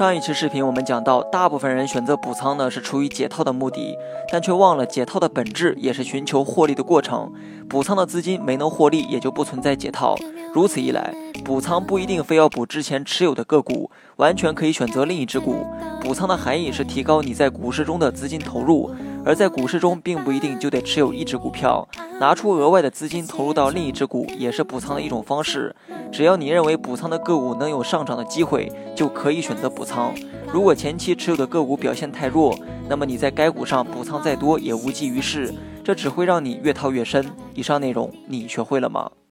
上一期视频我们讲到，大部分人选择补仓呢是出于解套的目的，但却忘了解套的本质也是寻求获利的过程。补仓的资金没能获利，也就不存在解套。如此一来，补仓不一定非要补之前持有的个股，完全可以选择另一只股。补仓的含义是提高你在股市中的资金投入。而在股市中，并不一定就得持有一只股票，拿出额外的资金投入到另一只股，也是补仓的一种方式。只要你认为补仓的个股能有上涨的机会，就可以选择补仓。如果前期持有的个股表现太弱，那么你在该股上补仓再多也无济于事，这只会让你越套越深。以上内容你学会了吗？